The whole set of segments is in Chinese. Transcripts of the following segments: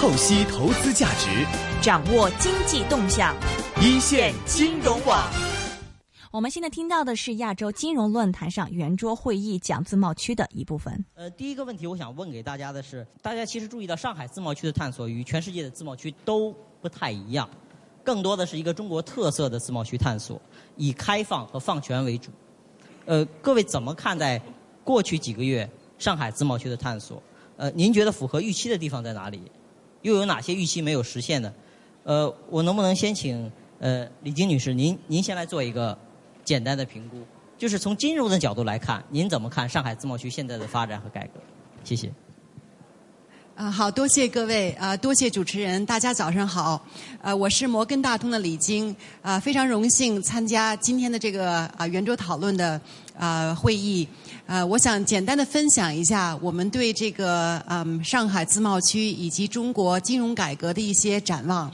透析投资价值，掌握经济动向，一线金融网。我们现在听到的是亚洲金融论坛上圆桌会议讲自贸区的一部分。呃，第一个问题我想问给大家的是，大家其实注意到上海自贸区的探索与全世界的自贸区都不太一样，更多的是一个中国特色的自贸区探索，以开放和放权为主。呃，各位怎么看待过去几个月上海自贸区的探索？呃，您觉得符合预期的地方在哪里？又有哪些预期没有实现的？呃，我能不能先请呃李晶女士，您您先来做一个。简单的评估，就是从金融的角度来看，您怎么看上海自贸区现在的发展和改革？谢谢。啊，好多谢各位啊，多谢主持人，大家早上好。呃，我是摩根大通的李晶，啊，非常荣幸参加今天的这个啊圆桌讨论的啊会议。呃，我想简单的分享一下我们对这个嗯上海自贸区以及中国金融改革的一些展望。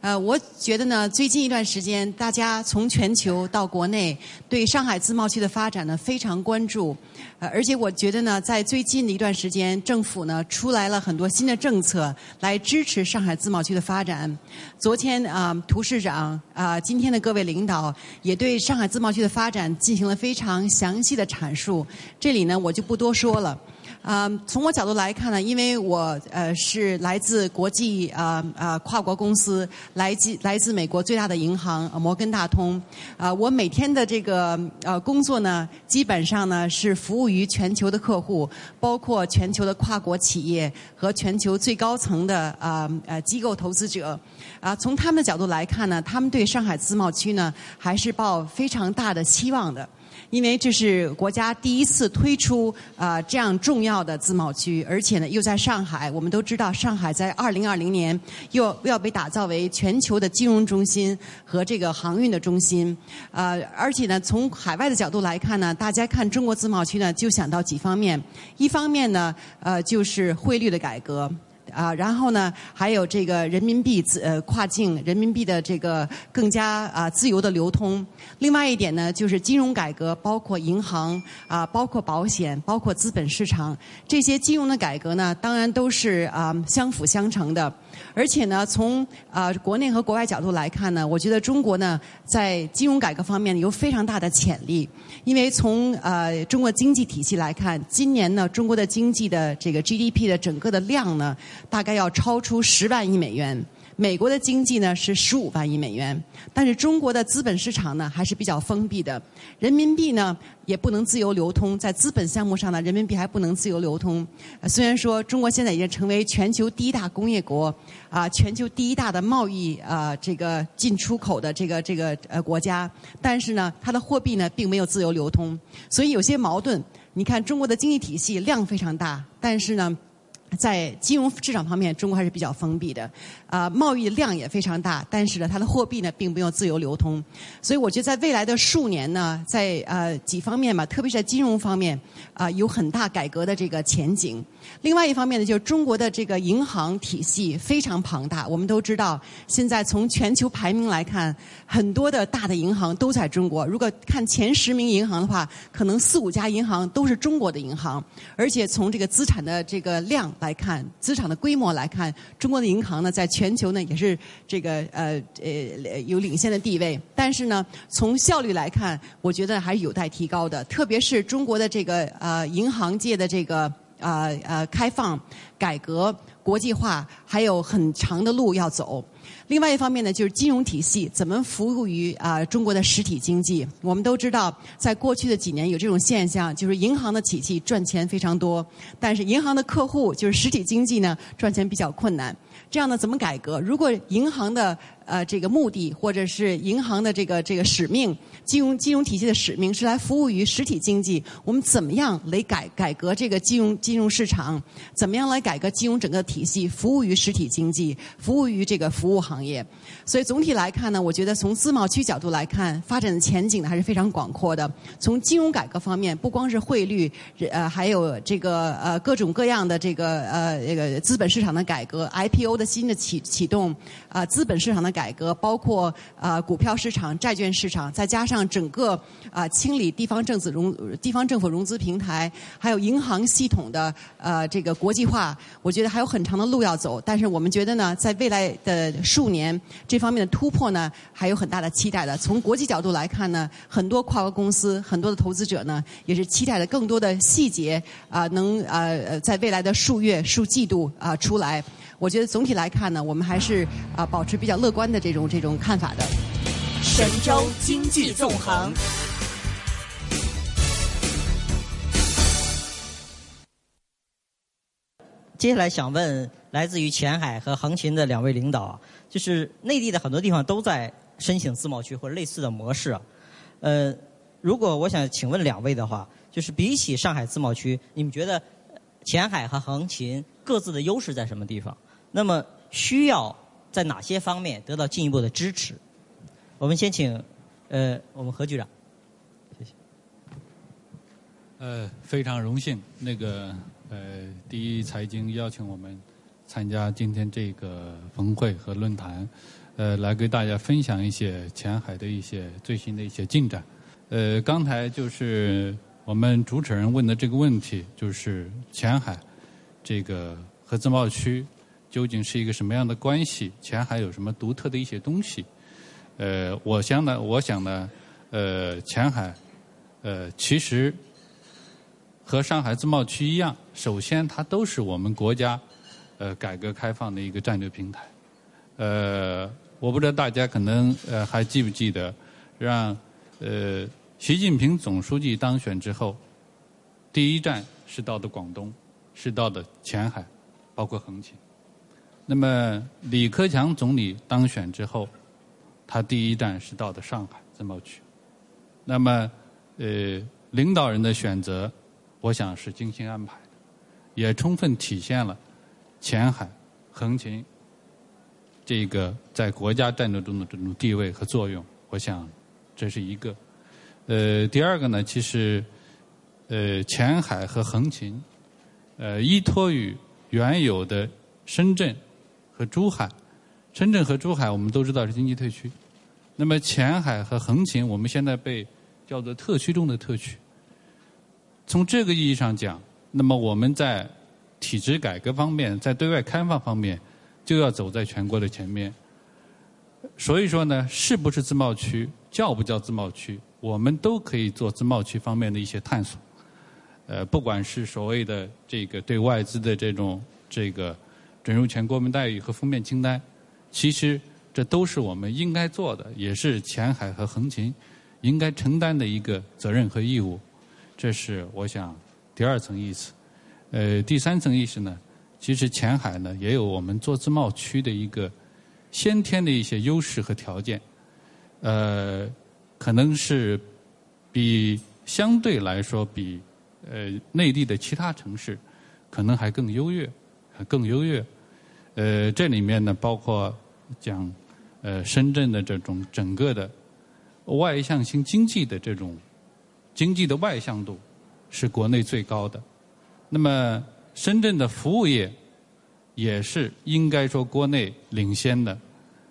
呃，我觉得呢，最近一段时间，大家从全球到国内，对上海自贸区的发展呢非常关注。呃，而且我觉得呢，在最近的一段时间，政府呢出来了很多新的政策来支持上海自贸区的发展。昨天啊，涂市长啊，今天的各位领导也对上海自贸区的发展进行了非常详细的阐述。这里呢，我就不多说了。啊，从我角度来看呢，因为我呃是来自国际啊啊跨国公司，来自来自美国最大的银行摩根大通，啊，我每天的这个呃工作呢，基本上呢是服务于全球的客户，包括全球的跨国企业和全球最高层的啊呃机构投资者，啊，从他们的角度来看呢，他们对上海自贸区呢还是抱非常大的期望的。因为这是国家第一次推出啊这样重要的自贸区，而且呢又在上海。我们都知道，上海在二零二零年又要被打造为全球的金融中心和这个航运的中心。呃，而且呢，从海外的角度来看呢，大家看中国自贸区呢，就想到几方面。一方面呢，呃，就是汇率的改革。啊，然后呢，还有这个人民币自呃跨境人民币的这个更加啊自由的流通。另外一点呢，就是金融改革，包括银行啊，包括保险，包括资本市场这些金融的改革呢，当然都是啊相辅相成的。而且呢，从啊国内和国外角度来看呢，我觉得中国呢在金融改革方面有非常大的潜力。因为从呃中国经济体系来看，今年呢中国的经济的这个 GDP 的整个的量呢，大概要超出十万亿美元。美国的经济呢是十五万亿美元，但是中国的资本市场呢还是比较封闭的，人民币呢也不能自由流通，在资本项目上呢，人民币还不能自由流通。虽然说中国现在已经成为全球第一大工业国，啊，全球第一大的贸易啊这个进出口的这个这个呃国家，但是呢，它的货币呢并没有自由流通，所以有些矛盾。你看中国的经济体系量非常大，但是呢。在金融市场方面，中国还是比较封闭的，啊，贸易量也非常大，但是呢，它的货币呢并没有自由流通，所以我觉得在未来的数年呢，在呃几方面吧，特别是在金融方面，啊，有很大改革的这个前景。另外一方面呢，就是中国的这个银行体系非常庞大。我们都知道，现在从全球排名来看，很多的大的银行都在中国。如果看前十名银行的话，可能四五家银行都是中国的银行。而且从这个资产的这个量来看，资产的规模来看，中国的银行呢，在全球呢也是这个呃呃有领先的地位。但是呢，从效率来看，我觉得还是有待提高的。特别是中国的这个呃银行界的这个。啊呃，开放、改革、国际化还有很长的路要走。另外一方面呢，就是金融体系怎么服务于啊中国的实体经济。我们都知道，在过去的几年有这种现象，就是银行的体系赚钱非常多，但是银行的客户就是实体经济呢赚钱比较困难。这样呢，怎么改革？如果银行的呃这个目的，或者是银行的这个这个使命，金融金融体系的使命是来服务于实体经济，我们怎么样来改改革这个金融金融市场？怎么样来改革金融整个体系，服务于实体经济，服务于这个服务？行业。所以总体来看呢，我觉得从自贸区角度来看，发展的前景呢还是非常广阔的。从金融改革方面，不光是汇率，呃，还有这个呃各种各样的这个呃这个资本市场的改革，IPO 的新的启启动，啊，资本市场的改革，包括啊股票市场、债券市场，再加上整个啊清理地方政府融地方政府融资平台，还有银行系统的呃这个国际化，我觉得还有很长的路要走。但是我们觉得呢，在未来的数年，这方面的突破呢，还有很大的期待的。从国际角度来看呢，很多跨国公司、很多的投资者呢，也是期待的更多的细节啊，能呃在未来的数月、数季度啊出来。我觉得总体来看呢，我们还是啊保持比较乐观的这种这种看法的。神州经济纵横。接下来想问来自于前海和横琴的两位领导，就是内地的很多地方都在申请自贸区或者类似的模式，呃，如果我想请问两位的话，就是比起上海自贸区，你们觉得前海和横琴各自的优势在什么地方？那么需要在哪些方面得到进一步的支持？我们先请呃我们何局长，谢谢。呃，非常荣幸那个。呃，第一财经邀请我们参加今天这个峰会和论坛，呃，来给大家分享一些前海的一些最新的一些进展。呃，刚才就是我们主持人问的这个问题，就是前海这个和自贸区究竟是一个什么样的关系？前海有什么独特的一些东西？呃，我想呢，我想呢，呃，前海呃，其实。和上海自贸区一样，首先它都是我们国家呃改革开放的一个战略平台。呃，我不知道大家可能呃还记不记得，让呃习近平总书记当选之后，第一站是到的广东，是到的前海，包括横琴。那么李克强总理当选之后，他第一站是到的上海自贸区。那么呃领导人的选择。我想是精心安排的，也充分体现了前海、横琴这个在国家战略中的这种地位和作用。我想这是一个。呃，第二个呢，其实呃，前海和横琴呃，依托于原有的深圳和珠海，深圳和珠海我们都知道是经济特区，那么前海和横琴我们现在被叫做特区中的特区。从这个意义上讲，那么我们在体制改革方面，在对外开放方面，就要走在全国的前面。所以说呢，是不是自贸区，叫不叫自贸区，我们都可以做自贸区方面的一些探索。呃，不管是所谓的这个对外资的这种这个准入权国民待遇和封面清单，其实这都是我们应该做的，也是前海和横琴应该承担的一个责任和义务。这是我想第二层意思，呃，第三层意思呢，其实前海呢也有我们做自贸区的一个先天的一些优势和条件，呃，可能是比相对来说比呃内地的其他城市可能还更优越，更优越。呃，这里面呢包括讲呃深圳的这种整个的外向型经济的这种。经济的外向度是国内最高的，那么深圳的服务业也是应该说国内领先的。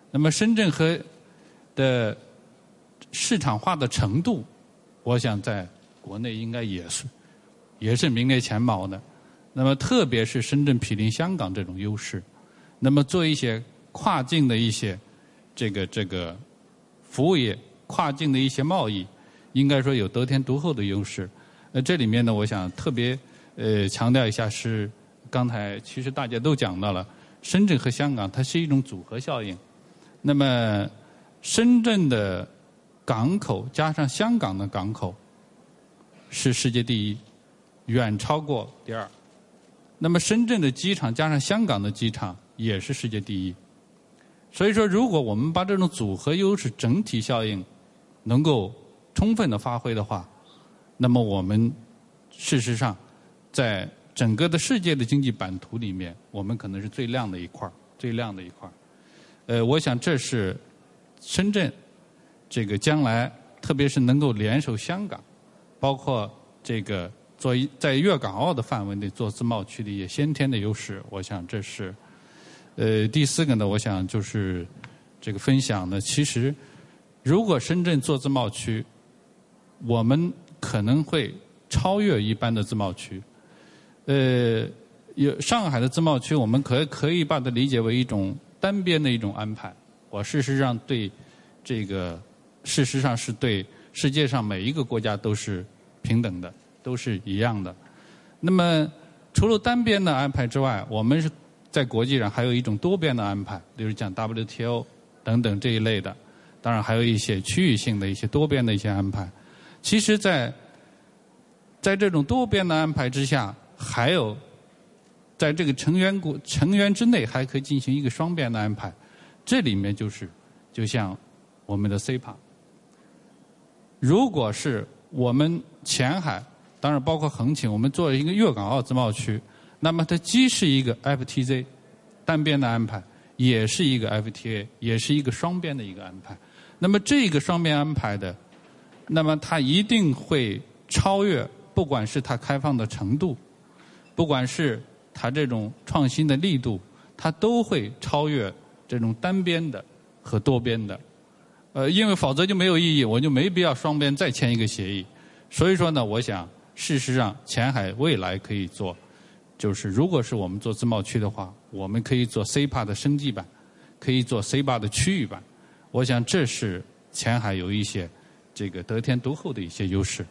那么深圳和的市场化的程度，我想在国内应该也是也是名列前茅的。那么特别是深圳毗邻香港这种优势，那么做一些跨境的一些这个这个服务业、跨境的一些贸易。应该说有得天独厚的优势。呃，这里面呢，我想特别呃强调一下，是刚才其实大家都讲到了，深圳和香港它是一种组合效应。那么深圳的港口加上香港的港口是世界第一，远超过第二。那么深圳的机场加上香港的机场也是世界第一。所以说，如果我们把这种组合优势整体效应能够充分的发挥的话，那么我们事实上在整个的世界的经济版图里面，我们可能是最亮的一块儿最亮的一块儿呃，我想这是深圳这个将来，特别是能够联手香港，包括这个做在粤港澳的范围内做自贸区的一些先天的优势。我想这是。呃，第四个呢，我想就是这个分享呢，其实如果深圳做自贸区，我们可能会超越一般的自贸区。呃，有上海的自贸区，我们可可以把它理解为一种单边的一种安排。我事实上对这个，事实上是对世界上每一个国家都是平等的，都是一样的。那么除了单边的安排之外，我们是。在国际上还有一种多边的安排，比如讲 WTO 等等这一类的，当然还有一些区域性的一些多边的一些安排。其实，在在这种多边的安排之下，还有在这个成员国成员之内还可以进行一个双边的安排。这里面就是就像我们的 CPA，如果是我们前海，当然包括横琴，我们做一个粤港澳自贸区。那么它既是一个 FTZ 单边的安排，也是一个 FTA，也是一个双边的一个安排。那么这个双边安排的，那么它一定会超越，不管是它开放的程度，不管是它这种创新的力度，它都会超越这种单边的和多边的。呃，因为否则就没有意义，我就没必要双边再签一个协议。所以说呢，我想事实上前海未来可以做。就是，如果是我们做自贸区的话，我们可以做 CPA 的升级版，可以做 CPA 的区域版。我想这是前海有一些这个得天独厚的一些优势。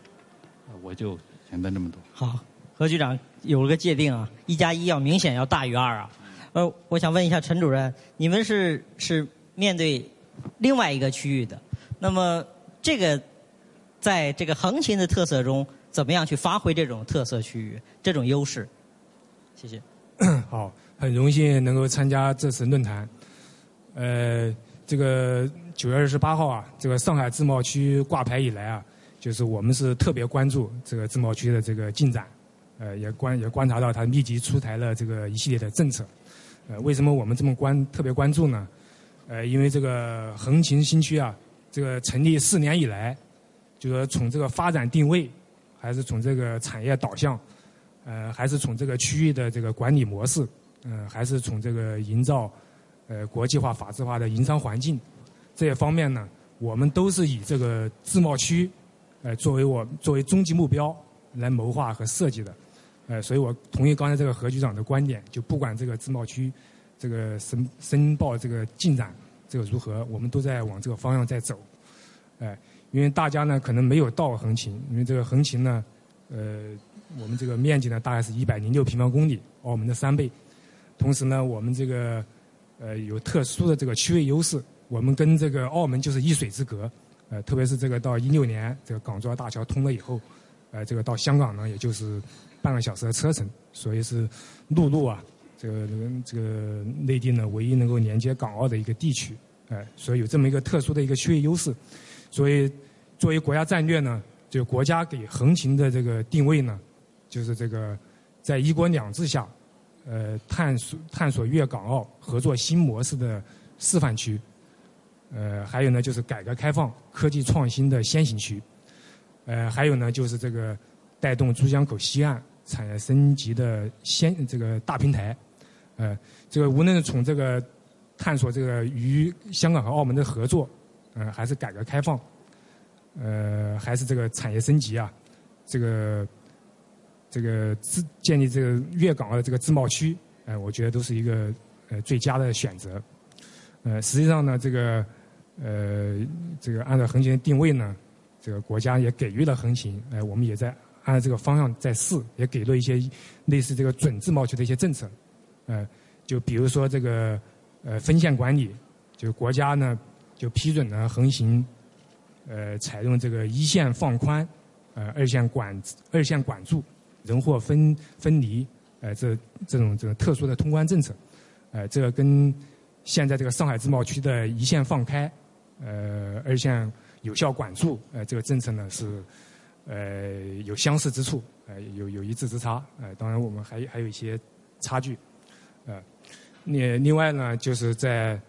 我就简单这么多。好，何局长有了个界定啊，一加一要明显要大于二啊。呃，我想问一下陈主任，你们是是面对另外一个区域的，那么这个在这个横琴的特色中，怎么样去发挥这种特色区域这种优势？谢谢。好，很荣幸能够参加这次论坛。呃，这个九月二十八号啊，这个上海自贸区挂牌以来啊，就是我们是特别关注这个自贸区的这个进展。呃，也观也观察到它密集出台了这个一系列的政策。呃，为什么我们这么关特别关注呢？呃，因为这个横琴新区啊，这个成立四年以来，就说从这个发展定位，还是从这个产业导向。呃，还是从这个区域的这个管理模式，呃，还是从这个营造呃国际化、法治化的营商环境这些方面呢，我们都是以这个自贸区呃作为我作为终极目标来谋划和设计的。呃，所以我同意刚才这个何局长的观点，就不管这个自贸区这个申申报这个进展这个如何，我们都在往这个方向在走。哎，因为大家呢可能没有到横琴，因为这个横琴呢，呃。我们这个面积呢，大概是一百零六平方公里，澳门的三倍。同时呢，我们这个呃有特殊的这个区位优势，我们跟这个澳门就是一水之隔。呃，特别是这个到一六年这个港珠澳大桥通了以后，呃，这个到香港呢，也就是半个小时的车程，所以是陆路啊，这个这个内地呢唯一能够连接港澳的一个地区。哎，所以有这么一个特殊的一个区位优势。所以作为国家战略呢，就国家给横琴的这个定位呢。就是这个，在一国两制下，呃，探索探索粤港澳合作新模式的示范区，呃，还有呢，就是改革开放科技创新的先行区，呃，还有呢，就是这个带动珠江口西岸产业升级的先这个大平台，呃，这个无论从这个探索这个与香港和澳门的合作，呃，还是改革开放，呃，还是这个产业升级啊，这个。这个自建立这个粤港澳的这个自贸区，呃，我觉得都是一个呃最佳的选择。呃，实际上呢，这个呃这个按照横琴的定位呢，这个国家也给予了横琴，呃，我们也在按这个方向在试，也给了一些类似这个准自贸区的一些政策。呃，就比如说这个呃分线管理，就国家呢就批准了横琴，呃，采用这个一线放宽，呃，二线管二线管住。人货分分离，呃，这这种这个特殊的通关政策，呃，这个跟现在这个上海自贸区的一线放开，呃，二线有效管住，呃，这个政策呢是呃有相似之处，呃，有有一字之差，呃，当然我们还还有一些差距，呃，另另外呢，就是在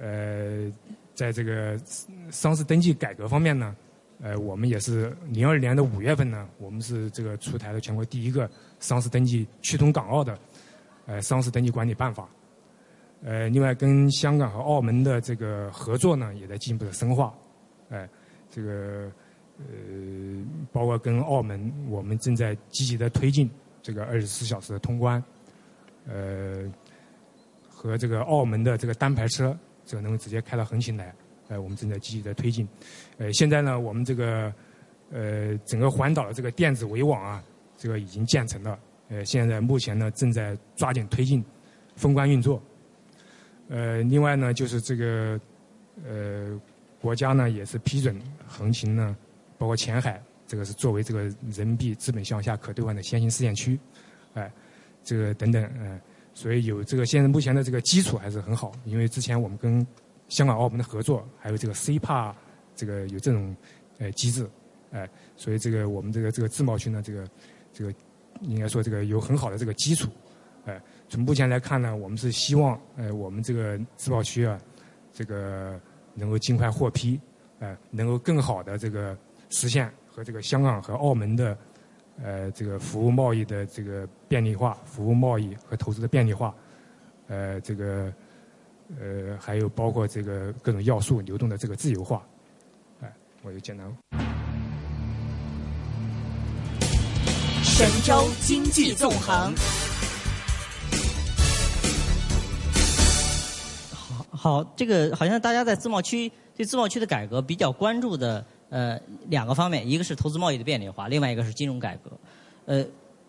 呃，在这个商事登记改革方面呢，呃，我们也是零二年的五月份呢，我们是这个出台了全国第一个上市登记趋同港澳的呃上市登记管理办法。呃，另外跟香港和澳门的这个合作呢，也在进一步的深化。哎，这个呃，包括跟澳门，我们正在积极的推进这个二十四小时的通关。呃，和这个澳门的这个单牌车，这个能够直接开到横琴来。呃，我们正在积极的推进。呃，现在呢，我们这个呃整个环岛的这个电子围网啊，这个已经建成了。呃，现在目前呢，正在抓紧推进封关运作。呃，另外呢，就是这个呃，国家呢也是批准横琴呢，包括前海，这个是作为这个人民币资本项下可兑换的先行试验区，哎，这个等等，呃，所以有这个现在目前的这个基础还是很好，因为之前我们跟香港、澳门的合作，还有这个 CPA 这个有这种呃机制，哎，所以这个我们这个这个自贸区呢，这个这个应该说这个有很好的这个基础，哎。从目前来看呢，我们是希望，呃，我们这个自贸区啊，这个能够尽快获批，呃，能够更好的这个实现和这个香港和澳门的，呃，这个服务贸易的这个便利化，服务贸易和投资的便利化，呃，这个，呃，还有包括这个各种要素流动的这个自由化，哎，我就简单。神州经济纵横。好，这个好像大家在自贸区对自贸区的改革比较关注的呃两个方面，一个是投资贸易的便利化，另外一个是金融改革。呃，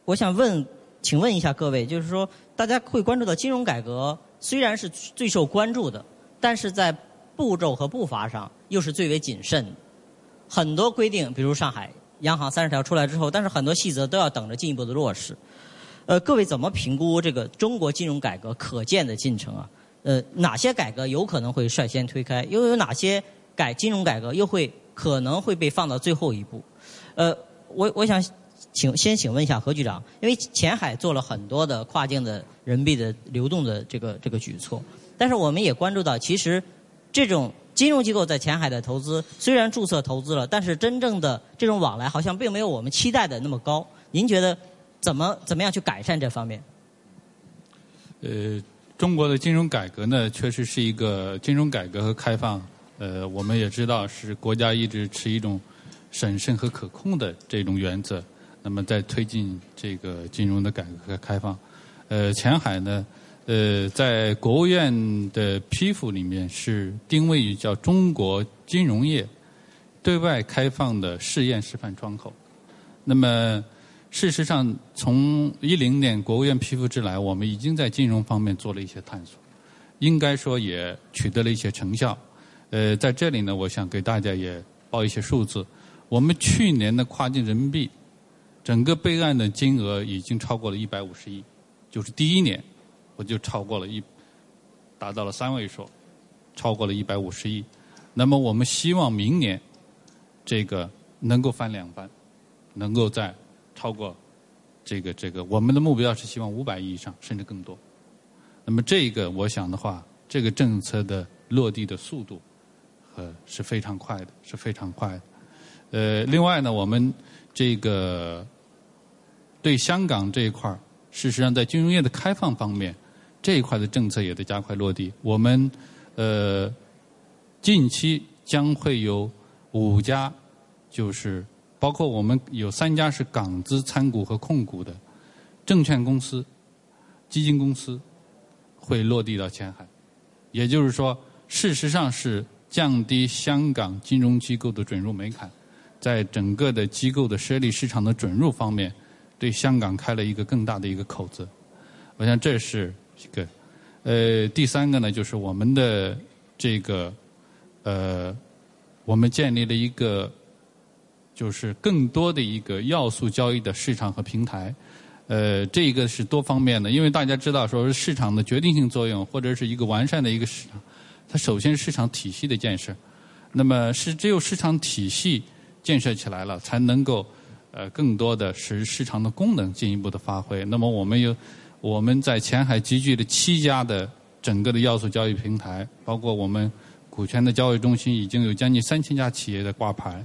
我想问，请问一下各位，就是说大家会关注到金融改革虽然是最受关注的，但是在步骤和步伐上又是最为谨慎。很多规定，比如上海央行三十条出来之后，但是很多细则都要等着进一步的落实。呃，各位怎么评估这个中国金融改革可见的进程啊？呃，哪些改革有可能会率先推开？又有哪些改金融改革又会可能会被放到最后一步？呃，我我想请先请问一下何局长，因为前海做了很多的跨境的人民币的流动的这个这个举措，但是我们也关注到，其实这种金融机构在前海的投资虽然注册投资了，但是真正的这种往来好像并没有我们期待的那么高。您觉得怎么怎么样去改善这方面？呃。中国的金融改革呢，确实是一个金融改革和开放。呃，我们也知道是国家一直持一种审慎和可控的这种原则。那么，在推进这个金融的改革和开放，呃，前海呢，呃，在国务院的批复里面是定位于叫中国金融业对外开放的试验示范窗口。那么。事实上，从一零年国务院批复之来，我们已经在金融方面做了一些探索，应该说也取得了一些成效。呃，在这里呢，我想给大家也报一些数字。我们去年的跨境人民币整个备案的金额已经超过了一百五十亿，就是第一年我就超过了一，达到了三位数，超过了一百五十亿。那么我们希望明年这个能够翻两番，能够在超过这个这个，我们的目标是希望五百亿以上，甚至更多。那么这个，我想的话，这个政策的落地的速度，呃，是非常快的，是非常快的。呃，另外呢，我们这个对香港这一块，事实上在金融业的开放方面，这一块的政策也得加快落地。我们呃，近期将会有五家，就是。包括我们有三家是港资参股和控股的证券公司、基金公司会落地到前海，也就是说，事实上是降低香港金融机构的准入门槛，在整个的机构的设立市场的准入方面，对香港开了一个更大的一个口子。我想这是一个。呃，第三个呢，就是我们的这个呃，我们建立了一个。就是更多的一个要素交易的市场和平台，呃，这一个是多方面的，因为大家知道，说市场的决定性作用，或者是一个完善的一个市场，它首先是市场体系的建设，那么是只有市场体系建设起来了，才能够呃更多的使市场的功能进一步的发挥。那么我们有我们在前海集聚的七家的整个的要素交易平台，包括我们股权的交易中心，已经有将近三千家企业的挂牌，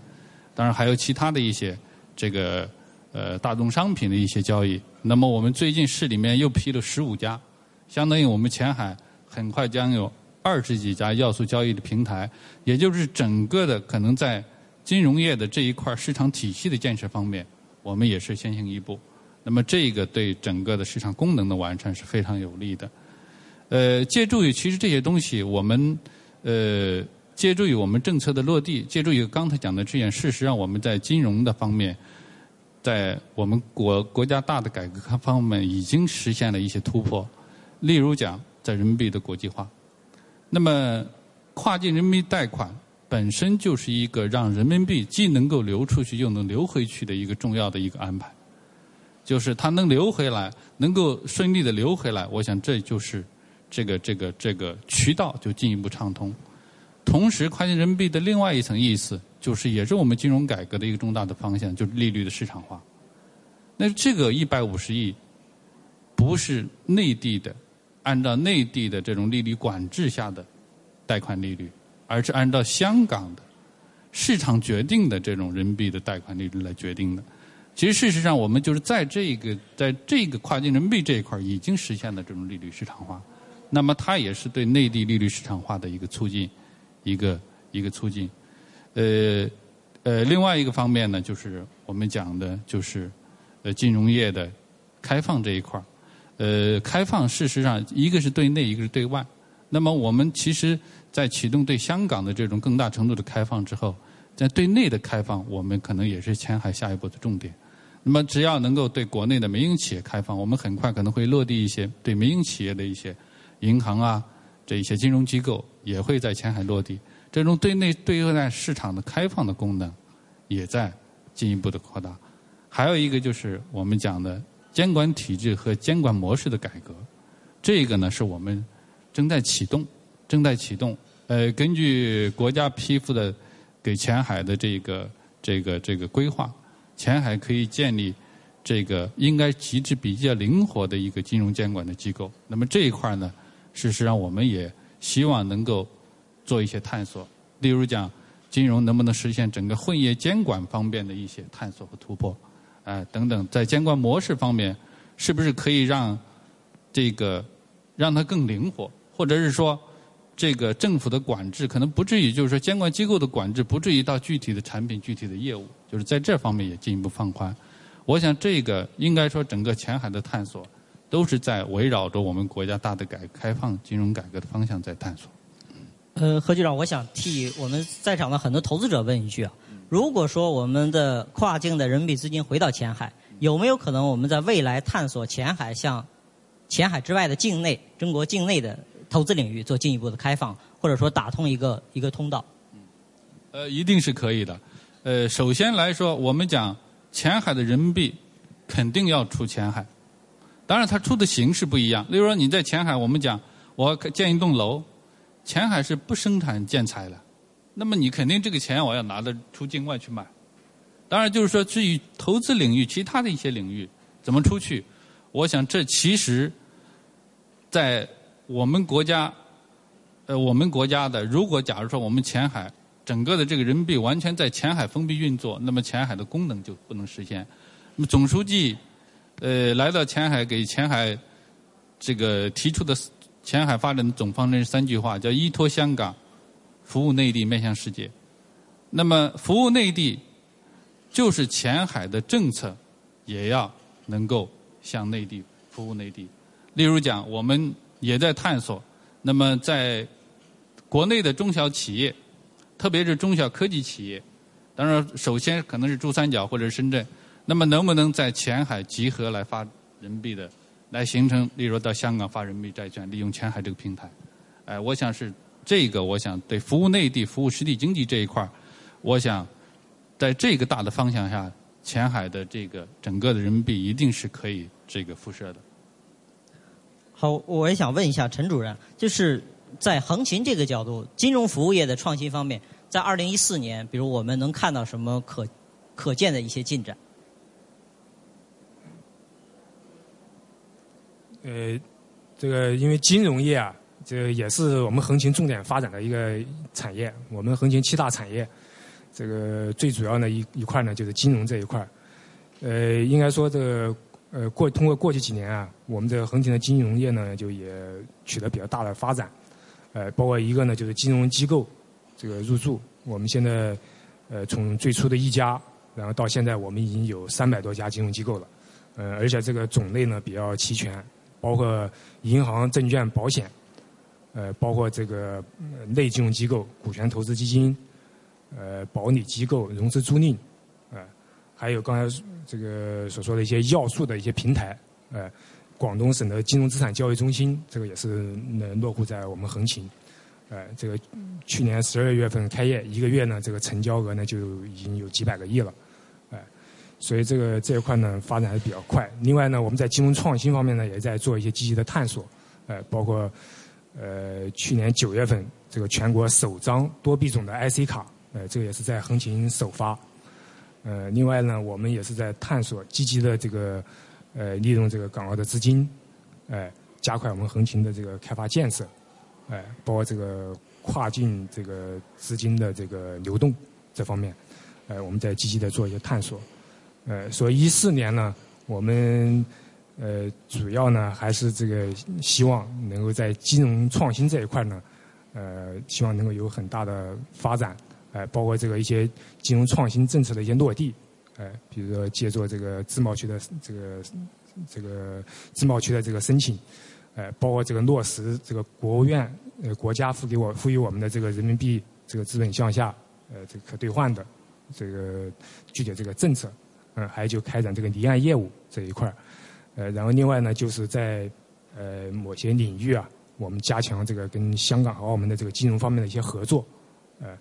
当然还有其他的一些这个呃大宗商品的一些交易。那么我们最近市里面又批了十五家，相当于我们前海很快将有二十几家要素交易的平台，也就是整个的可能在金融业的这一块市场体系的建设方面，我们也是先行一步。那么这个对整个的市场功能的完善是非常有利的。呃，借助于其实这些东西，我们呃借助于我们政策的落地，借助于刚才讲的这件事实上我们在金融的方面，在我们国国家大的改革方面已经实现了一些突破。例如讲，在人民币的国际化，那么跨境人民币贷款本身就是一个让人民币既能够流出去又能流回去的一个重要的一个安排。就是它能流回来，能够顺利的流回来，我想这就是这个这个这个渠道就进一步畅通。同时，跨境人民币的另外一层意思，就是也是我们金融改革的一个重大的方向，就是利率的市场化。那这个一百五十亿，不是内地的，按照内地的这种利率管制下的贷款利率，而是按照香港的市场决定的这种人民币的贷款利率来决定的。其实，事实上，我们就是在这个在这个跨境人民币这一块已经实现了这种利率市场化。那么，它也是对内地利率市场化的一个促进，一个一个促进。呃呃，另外一个方面呢，就是我们讲的就是呃金融业的开放这一块呃，开放事实上一个是对内，一个是对外。那么，我们其实，在启动对香港的这种更大程度的开放之后，在对内的开放，我们可能也是前海下一步的重点。那么，只要能够对国内的民营企业开放，我们很快可能会落地一些对民营企业的一些银行啊，这一些金融机构也会在前海落地。这种对内对外市场的开放的功能，也在进一步的扩大。还有一个就是我们讲的监管体制和监管模式的改革，这个呢是我们正在启动，正在启动。呃，根据国家批复的给前海的这个这个这个规划。前海可以建立这个应该机制比较灵活的一个金融监管的机构。那么这一块呢，事实上我们也希望能够做一些探索。例如讲，金融能不能实现整个混业监管方面的一些探索和突破？哎，等等，在监管模式方面，是不是可以让这个让它更灵活，或者是说？这个政府的管制可能不至于，就是说监管机构的管制不至于到具体的产品、具体的业务，就是在这方面也进一步放宽。我想这个应该说整个前海的探索都是在围绕着我们国家大的改革开放、金融改革的方向在探索。呃，何局长，我想替我们在场的很多投资者问一句啊：如果说我们的跨境的人民币资金回到前海，有没有可能我们在未来探索前海向前海之外的境内、中国境内的？投资领域做进一步的开放，或者说打通一个一个通道。呃，一定是可以的。呃，首先来说，我们讲前海的人民币肯定要出前海，当然它出的形式不一样。例如说你在前海，我们讲我建一栋楼，前海是不生产建材的，那么你肯定这个钱我要拿着出境外去买。当然就是说，至于投资领域其他的一些领域怎么出去，我想这其实，在。我们国家，呃，我们国家的，如果假如说我们前海整个的这个人民币完全在前海封闭运作，那么前海的功能就不能实现。那么总书记，呃，来到前海给前海这个提出的前海发展的总方针是三句话，叫依托香港，服务内地，面向世界。那么服务内地，就是前海的政策也要能够向内地服务内地。例如讲，我们。也在探索。那么，在国内的中小企业，特别是中小科技企业，当然，首先可能是珠三角或者深圳。那么，能不能在前海集合来发人民币的，来形成，例如到香港发人民币债券，利用前海这个平台？哎，我想是这个。我想对服务内地、服务实体经济这一块儿，我想在这个大的方向下，前海的这个整个的人民币一定是可以这个辐射的。好，我也想问一下陈主任，就是在横琴这个角度，金融服务业的创新方面，在二零一四年，比如我们能看到什么可可见的一些进展？呃，这个因为金融业啊，这也是我们横琴重点发展的一个产业。我们横琴七大产业，这个最主要的一一块呢就是金融这一块。呃，应该说这个呃过通过过去几年啊，我们这个横琴的金融业呢就也取得比较大的发展。呃，包括一个呢就是金融机构这个入驻，我们现在呃从最初的一家，然后到现在我们已经有三百多家金融机构了。呃，而且这个种类呢比较齐全，包括银行、证券、保险，呃，包括这个类金融机构、股权投资基金，呃，保理机构、融资租赁，还有刚才这个所说的一些要素的一些平台，呃，广东省的金融资产交易中心，这个也是能落户在我们横琴，呃，这个去年十二月份开业，一个月呢，这个成交额呢就已经有几百个亿了。呃所以这个这一块呢发展还是比较快。另外呢，我们在金融创新方面呢也在做一些积极的探索，呃，包括呃去年九月份这个全国首张多币种的 IC 卡，呃，这个也是在横琴首发。呃，另外呢，我们也是在探索积极的这个呃利用这个港澳的资金，呃，加快我们横琴的这个开发建设，呃，包括这个跨境这个资金的这个流动这方面，呃，我们在积极的做一些探索。呃，所以一四年呢，我们呃主要呢还是这个希望能够在金融创新这一块呢，呃，希望能够有很大的发展，呃，包括这个一些金融创新政策的一些落地，呃，比如说借助这个自贸区的这个这个自贸区的这个申请，呃，包括这个落实这个国务院呃国家赋给我赋予我们的这个人民币这个资本项下呃这个可兑换的这个具体这个政策。嗯，还有就开展这个离岸业务这一块儿，呃，然后另外呢，就是在呃某些领域啊，我们加强这个跟香港和澳门的这个金融方面的一些合作，呃，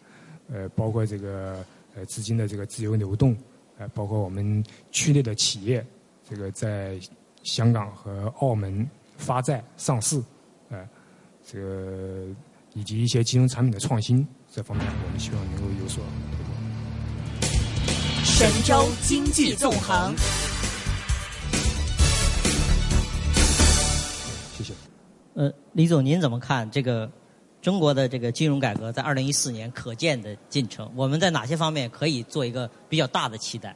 呃，包括这个呃资金的这个自由流动，呃，包括我们区内的企业这个在香港和澳门发债上市，呃，这个以及一些金融产品的创新这方面，我们希望能够有所。神州经济纵横，谢谢。呃，李总，您怎么看这个中国的这个金融改革在二零一四年可见的进程？我们在哪些方面可以做一个比较大的期待？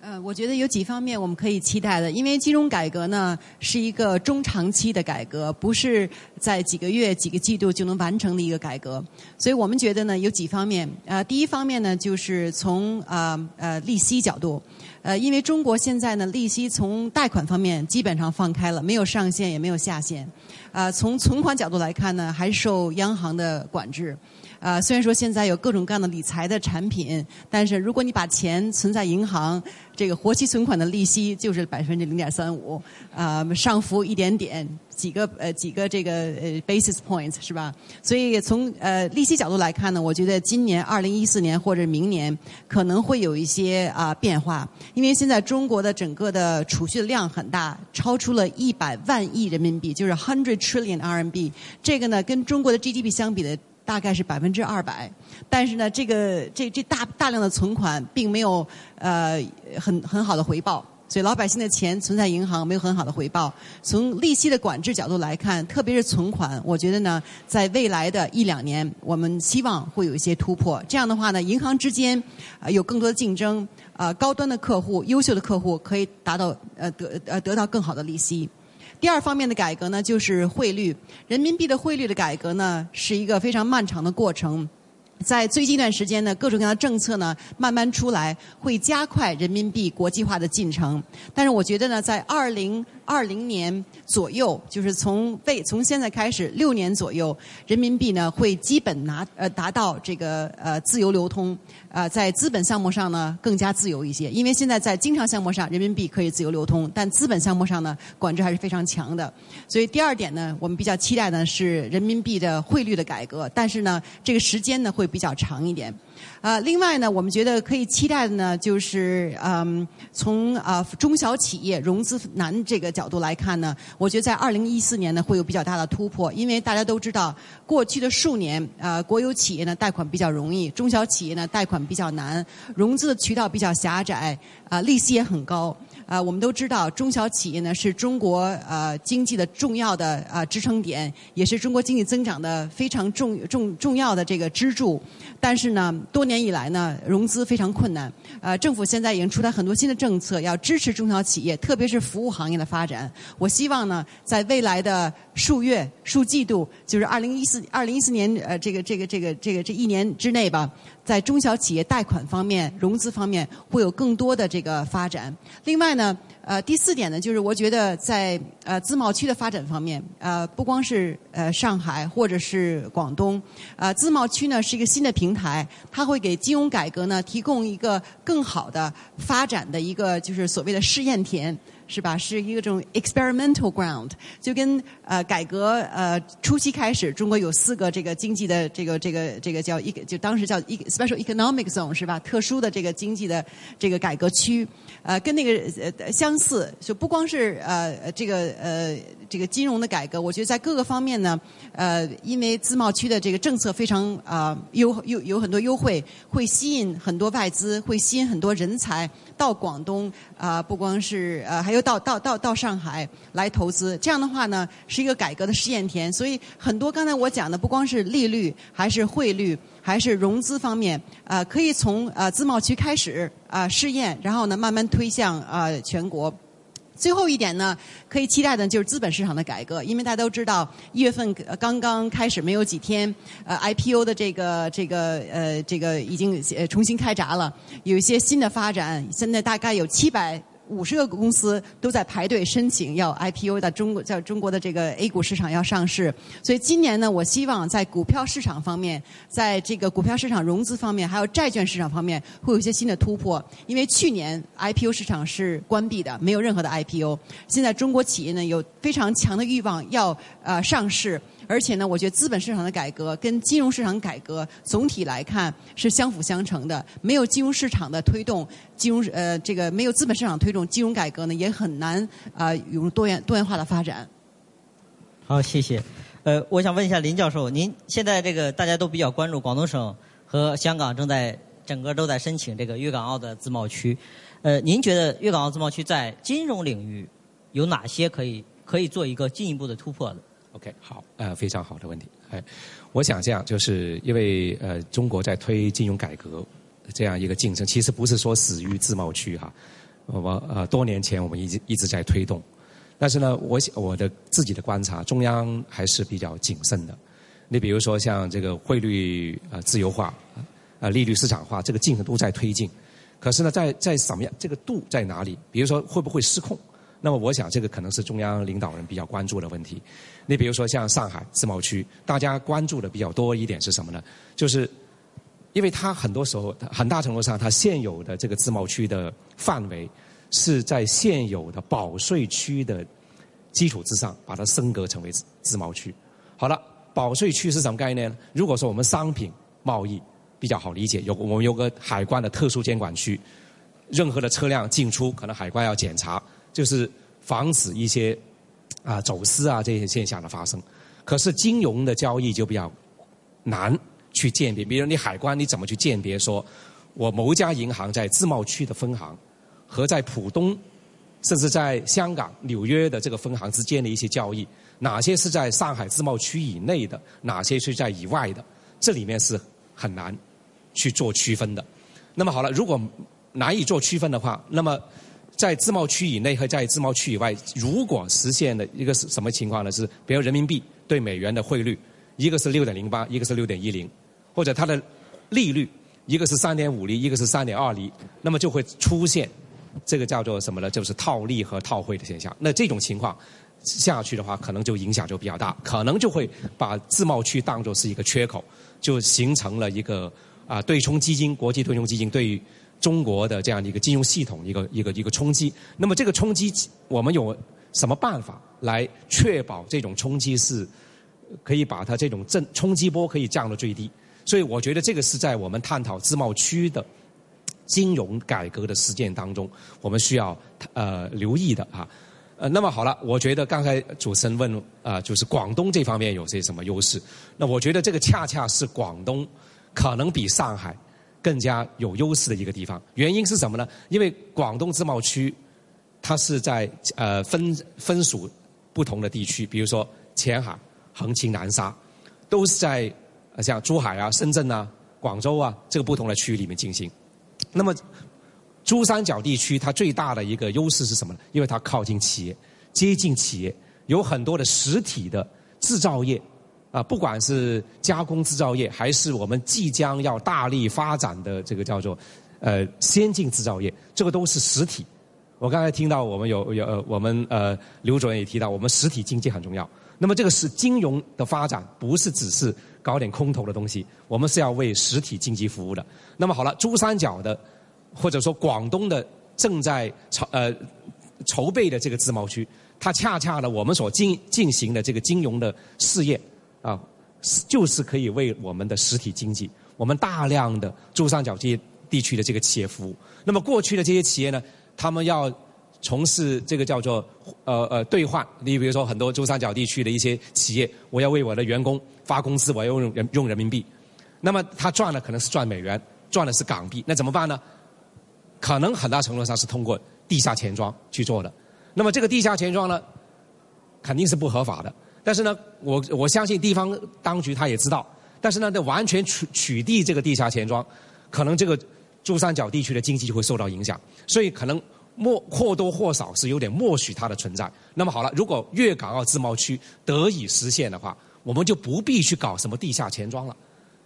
呃，我觉得有几方面我们可以期待的，因为金融改革呢是一个中长期的改革，不是在几个月、几个季度就能完成的一个改革，所以我们觉得呢有几方面。呃，第一方面呢就是从呃呃利息角度，呃，因为中国现在呢利息从贷款方面基本上放开了，没有上限也没有下限，啊，从存款角度来看呢还受央行的管制。啊，虽然说现在有各种各样的理财的产品，但是如果你把钱存在银行，这个活期存款的利息就是百分之零点三五，啊，上浮一点点，几个呃几个这个呃 basis points 是吧？所以从呃利息角度来看呢，我觉得今年二零一四年或者明年可能会有一些啊变化，因为现在中国的整个的储蓄量很大，超出了一百万亿人民币，就是 hundred trillion RMB，这个呢跟中国的 GDP 相比的。大概是百分之二百，但是呢，这个这这大大量的存款并没有呃很很好的回报，所以老百姓的钱存在银行没有很好的回报。从利息的管制角度来看，特别是存款，我觉得呢，在未来的一两年，我们希望会有一些突破。这样的话呢，银行之间有更多的竞争，啊高端的客户、优秀的客户可以达到呃得呃得到更好的利息。第二方面的改革呢，就是汇率，人民币的汇率的改革呢，是一个非常漫长的过程。在最近一段时间呢，各种各样的政策呢慢慢出来，会加快人民币国际化的进程。但是我觉得呢，在二零二零年左右，就是从未从现在开始六年左右，人民币呢会基本拿呃达到这个呃自由流通。啊，在资本项目上呢更加自由一些，因为现在在经常项目上人民币可以自由流通，但资本项目上呢管制还是非常强的。所以第二点呢，我们比较期待的是人民币的汇率的改革，但是呢这个时间呢会比较长一点。呃，另外呢，我们觉得可以期待的呢，就是嗯，从啊中小企业融资难这个角度来看呢，我觉得在二零一四年呢会有比较大的突破，因为大家都知道，过去的数年呃，国有企业呢贷款比较容易，中小企业呢贷款比较难，融资的渠道比较狭窄，啊，利息也很高。啊，我们都知道中小企业呢是中国呃经济的重要的呃支撑点，也是中国经济增长的非常重重重要的这个支柱。但是呢，多年以来呢，融资非常困难。呃，政府现在已经出台很多新的政策，要支持中小企业，特别是服务行业的发展。我希望呢，在未来的数月、数季度，就是二零一四、二零一四年呃这个这个这个这个这一年之内吧，在中小企业贷款方面、融资方面会有更多的这个发展。另外呢。呃，第四点呢，就是我觉得在呃自贸区的发展方面，呃，不光是呃上海或者是广东，呃，自贸区呢是一个新的平台，它会给金融改革呢提供一个更好的发展的一个就是所谓的试验田。是吧？是一个这种 experimental ground，就跟呃改革呃初期开始，中国有四个这个经济的这个这个这个叫一个，就当时叫一 special economic zone 是吧？特殊的这个经济的这个改革区，呃，跟那个呃相似，就不光是呃这个呃这个金融的改革，我觉得在各个方面呢，呃，因为自贸区的这个政策非常啊优优有很多优惠，会吸引很多外资，会吸引很多人才。到广东啊，不光是呃，还有到到到到上海来投资，这样的话呢，是一个改革的试验田。所以很多刚才我讲的，不光是利率，还是汇率，还是融资方面，啊，可以从啊自贸区开始啊试验，然后呢慢慢推向啊全国。最后一点呢，可以期待的就是资本市场的改革，因为大家都知道，一月份刚刚开始没有几天，呃，IPO 的这个这个呃这个已经呃重新开闸了，有一些新的发展，现在大概有七百。五十个公司都在排队申请要 IPO 在中国，在中国的这个 A 股市场要上市。所以今年呢，我希望在股票市场方面，在这个股票市场融资方面，还有债券市场方面，会有一些新的突破。因为去年 IPO 市场是关闭的，没有任何的 IPO。现在中国企业呢，有非常强的欲望要呃上市。而且呢，我觉得资本市场的改革跟金融市场改革总体来看是相辅相成的。没有金融市场的推动，金融呃这个没有资本市场推动金融改革呢，也很难啊有多元多元化的发展。好，谢谢。呃，我想问一下林教授，您现在这个大家都比较关注广东省和香港正在整个都在申请这个粤港澳的自贸区。呃，您觉得粤港澳自贸区在金融领域有哪些可以可以做一个进一步的突破的？OK，好，呃，非常好的问题。哎，我想这样，就是因为呃，中国在推金融改革这样一个进程，其实不是说死于自贸区哈。我呃，多年前我们一直一直在推动，但是呢，我想我的自己的观察，中央还是比较谨慎的。你比如说像这个汇率呃自由化，呃利率市场化，这个进程都在推进。可是呢，在在什么样这个度在哪里？比如说会不会失控？那么我想，这个可能是中央领导人比较关注的问题。你比如说像上海自贸区，大家关注的比较多一点是什么呢？就是，因为它很多时候很大程度上，它现有的这个自贸区的范围是在现有的保税区的基础之上，把它升格成为自贸区。好了，保税区是什么概念呢？如果说我们商品贸易比较好理解，有我们有个海关的特殊监管区，任何的车辆进出可能海关要检查。就是防止一些啊走私啊这些现象的发生，可是金融的交易就比较难去鉴别。比如你海关你怎么去鉴别说，我某家银行在自贸区的分行和在浦东甚至在香港、纽约的这个分行之间的一些交易，哪些是在上海自贸区以内的，哪些是在以外的，这里面是很难去做区分的。那么好了，如果难以做区分的话，那么。在自贸区以内和在自贸区以外，如果实现的一个是什么情况呢？是比如人民币对美元的汇率，一个是六点零八，一个是六点一零，或者它的利率一个是三点五厘，一个是三点二厘，那么就会出现这个叫做什么呢？就是套利和套汇的现象。那这种情况下去的话，可能就影响就比较大，可能就会把自贸区当作是一个缺口，就形成了一个啊对冲基金、国际对冲基金对于。中国的这样的一个金融系统，一个一个一个冲击。那么这个冲击，我们有什么办法来确保这种冲击是可以把它这种震冲击波可以降到最低？所以我觉得这个是在我们探讨自贸区的金融改革的实践当中，我们需要呃留意的啊。呃，那么好了，我觉得刚才主持人问啊，就是广东这方面有些什么优势？那我觉得这个恰恰是广东可能比上海。更加有优势的一个地方，原因是什么呢？因为广东自贸区，它是在呃分分属不同的地区，比如说前海、横琴、南沙，都是在像珠海啊、深圳啊、广州啊这个不同的区域里面进行。那么珠三角地区它最大的一个优势是什么呢？因为它靠近企业，接近企业，有很多的实体的制造业。啊，不管是加工制造业，还是我们即将要大力发展的这个叫做呃先进制造业，这个都是实体。我刚才听到我们有有呃我们呃刘主任也提到，我们实体经济很重要。那么这个是金融的发展，不是只是搞点空头的东西，我们是要为实体经济服务的。那么好了，珠三角的或者说广东的正在筹呃筹备的这个自贸区，它恰恰呢我们所进进行的这个金融的事业。啊，就是可以为我们的实体经济，我们大量的珠三角这些地区的这个企业服务。那么过去的这些企业呢，他们要从事这个叫做呃呃兑换。你比如说很多珠三角地区的一些企业，我要为我的员工发工资，我要用人用人民币。那么他赚的可能是赚美元，赚的是港币，那怎么办呢？可能很大程度上是通过地下钱庄去做的。那么这个地下钱庄呢，肯定是不合法的。但是呢，我我相信地方当局他也知道，但是呢，这完全取取缔这个地下钱庄，可能这个珠三角地区的经济就会受到影响，所以可能默或多或少是有点默许它的存在。那么好了，如果粤港澳自贸区得以实现的话，我们就不必去搞什么地下钱庄了，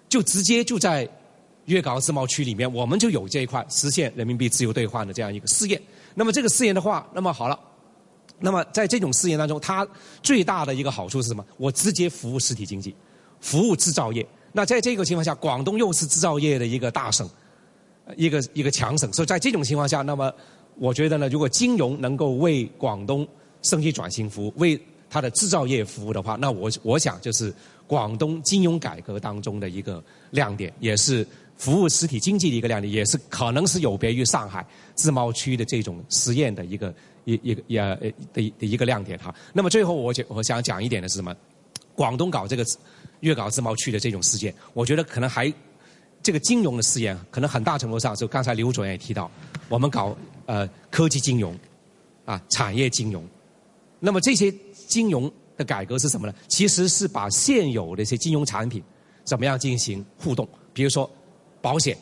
就直接就在粤港澳自贸区里面，我们就有这一块实现人民币自由兑换的这样一个试验。那么这个试验的话，那么好了。那么在这种事业当中，它最大的一个好处是什么？我直接服务实体经济，服务制造业。那在这个情况下，广东又是制造业的一个大省，一个一个强省。所以在这种情况下，那么我觉得呢，如果金融能够为广东升级转型服务，为它的制造业服务的话，那我我想就是广东金融改革当中的一个亮点，也是服务实体经济的一个亮点，也是可能是有别于上海自贸区的这种实验的一个。一一个也的的一个亮点哈。那么最后我我想讲一点的是什么？广东搞这个粤港自贸区的这种事件，我觉得可能还这个金融的试验，可能很大程度上就刚才刘主任也提到，我们搞呃科技金融啊产业金融。那么这些金融的改革是什么呢？其实是把现有的一些金融产品怎么样进行互动，比如说保险、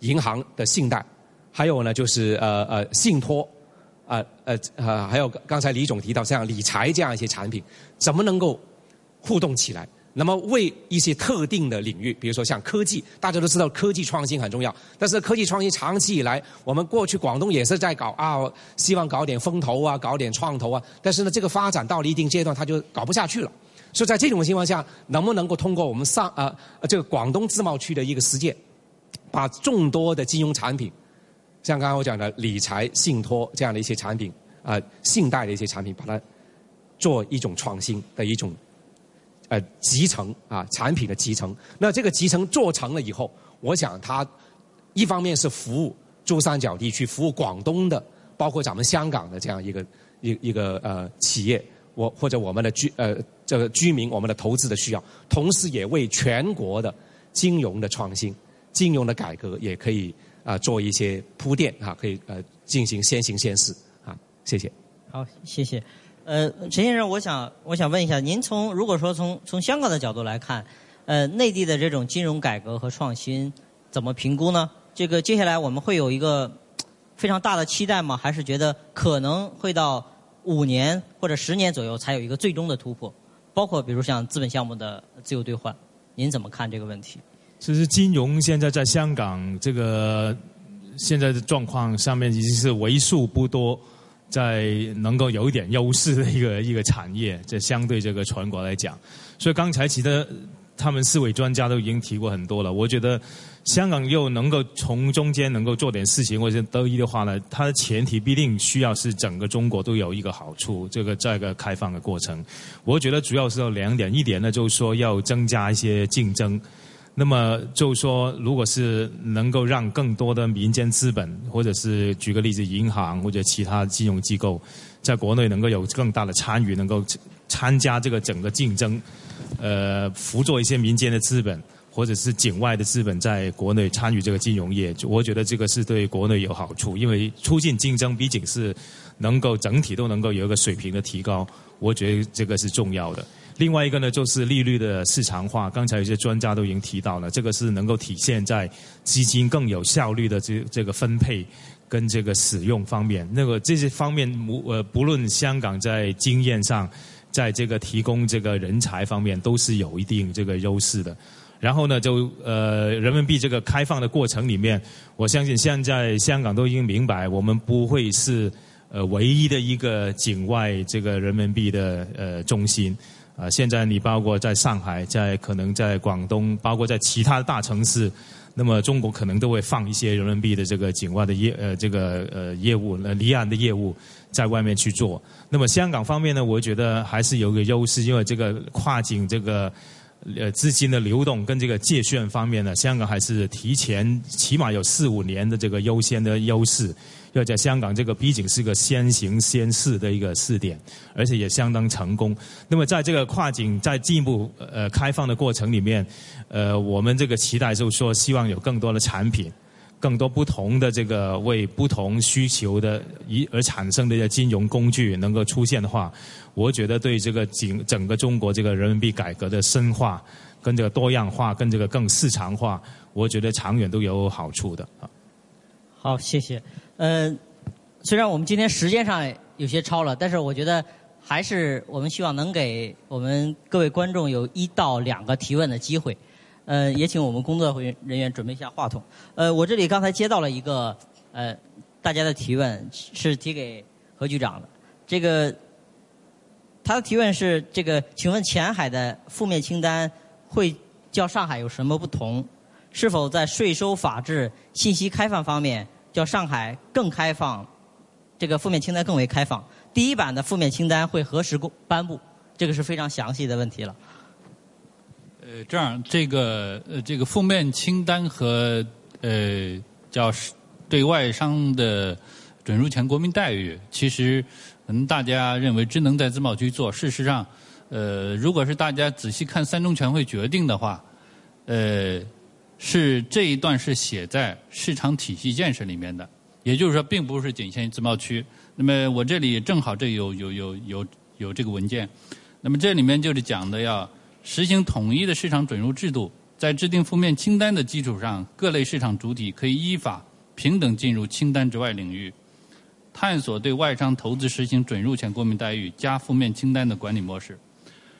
银行的信贷，还有呢就是呃呃信托。啊呃呃，还有刚才李总提到像理财这样一些产品，怎么能够互动起来？那么为一些特定的领域，比如说像科技，大家都知道科技创新很重要。但是科技创新长期以来，我们过去广东也是在搞啊，希望搞点风投啊，搞点创投啊。但是呢，这个发展到了一定阶段，它就搞不下去了。所以在这种情况下，能不能够通过我们上啊这个广东自贸区的一个实践，把众多的金融产品。像刚刚我讲的理财、信托这样的一些产品，啊，信贷的一些产品，把它做一种创新的一种呃集成啊产品的集成。那这个集成做成了以后，我想它一方面是服务珠三角地区、服务广东的，包括咱们香港的这样一个一一个呃企业，我或者我们的居呃这个居民，我们的投资的需要，同时也为全国的金融的创新、金融的改革也可以。啊，做一些铺垫啊，可以呃进行先行先试啊，谢谢。好，谢谢。呃，陈先生，我想我想问一下，您从如果说从从香港的角度来看，呃，内地的这种金融改革和创新怎么评估呢？这个接下来我们会有一个非常大的期待吗？还是觉得可能会到五年或者十年左右才有一个最终的突破？包括比如像资本项目的自由兑换，您怎么看这个问题？其实金融现在在香港这个现在的状况上面，已经是为数不多在能够有一点优势的一个一个产业，这相对这个全国来讲。所以刚才其实他们四位专家都已经提过很多了。我觉得香港又能够从中间能够做点事情或者得益的话呢，它的前提必定需要是整个中国都有一个好处，这个这个开放的过程。我觉得主要是有两点，一点呢就是说要增加一些竞争。那么就说，如果是能够让更多的民间资本，或者是举个例子，银行或者其他金融机构，在国内能够有更大的参与，能够参加这个整个竞争，呃，辅佐一些民间的资本，或者是境外的资本在国内参与这个金融业，我觉得这个是对国内有好处，因为促进竞争毕竟是能够整体都能够有一个水平的提高，我觉得这个是重要的。另外一个呢，就是利率的市场化，刚才有些专家都已经提到了，这个是能够体现在基金更有效率的这这个分配跟这个使用方面。那个这些方面，呃，不论香港在经验上，在这个提供这个人才方面，都是有一定这个优势的。然后呢，就呃人民币这个开放的过程里面，我相信现在香港都已经明白，我们不会是呃唯一的一个境外这个人民币的呃中心。啊，现在你包括在上海，在可能在广东，包括在其他的大城市，那么中国可能都会放一些人民币的这个境外的业呃这个呃业务呃离岸的业务在外面去做。那么香港方面呢，我觉得还是有个优势，因为这个跨境这个。呃，资金的流动跟这个借券方面呢，香港还是提前起码有四五年的这个优先的优势。要在香港这个毕竟是个先行先试的一个试点，而且也相当成功。那么在这个跨境在进一步呃开放的过程里面，呃，我们这个期待就是说，希望有更多的产品。更多不同的这个为不同需求的一而产生的一些金融工具能够出现的话，我觉得对这个整整个中国这个人民币改革的深化、跟这个多样化、跟这个更市场化，我觉得长远都有好处的啊。好，谢谢。呃，虽然我们今天时间上有些超了，但是我觉得还是我们希望能给我们各位观众有一到两个提问的机会。呃，也请我们工作人员准备一下话筒。呃，我这里刚才接到了一个呃大家的提问，是提给何局长的。这个他的提问是：这个，请问前海的负面清单会较上海有什么不同？是否在税收、法治、信息开放方面叫上海更开放？这个负面清单更为开放。第一版的负面清单会何时公颁布？这个是非常详细的问题了。呃，这样，这个呃，这个负面清单和呃叫对外商的准入前国民待遇，其实可能大家认为只能在自贸区做。事实上，呃，如果是大家仔细看三中全会决定的话，呃，是这一段是写在市场体系建设里面的，也就是说，并不是仅限于自贸区。那么我这里正好这有有有有有这个文件，那么这里面就是讲的要。实行统一的市场准入制度，在制定负面清单的基础上，各类市场主体可以依法平等进入清单之外领域，探索对外商投资实行准入前国民待遇加负面清单的管理模式。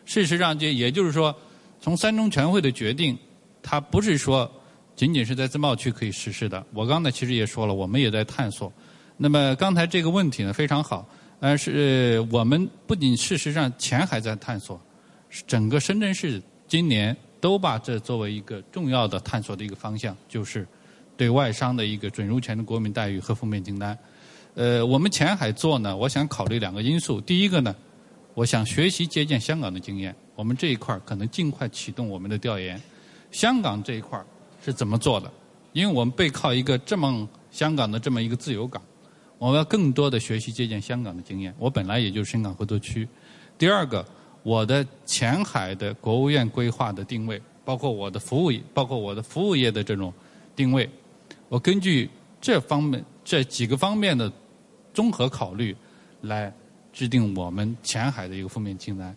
事实上，就也就是说，从三中全会的决定，它不是说仅仅是在自贸区可以实施的。我刚才其实也说了，我们也在探索。那么刚才这个问题呢非常好，呃，是我们不仅事实上前还在探索。整个深圳市今年都把这作为一个重要的探索的一个方向，就是对外商的一个准入前的国民待遇和负面清单。呃，我们前海做呢，我想考虑两个因素。第一个呢，我想学习借鉴香港的经验，我们这一块可能尽快启动我们的调研。香港这一块是怎么做的？因为我们背靠一个这么香港的这么一个自由港，我们要更多的学习借鉴香港的经验。我本来也就是深港合作区。第二个。我的前海的国务院规划的定位，包括我的服务，包括我的服务业的这种定位，我根据这方面这几个方面的综合考虑，来制定我们前海的一个负面清单。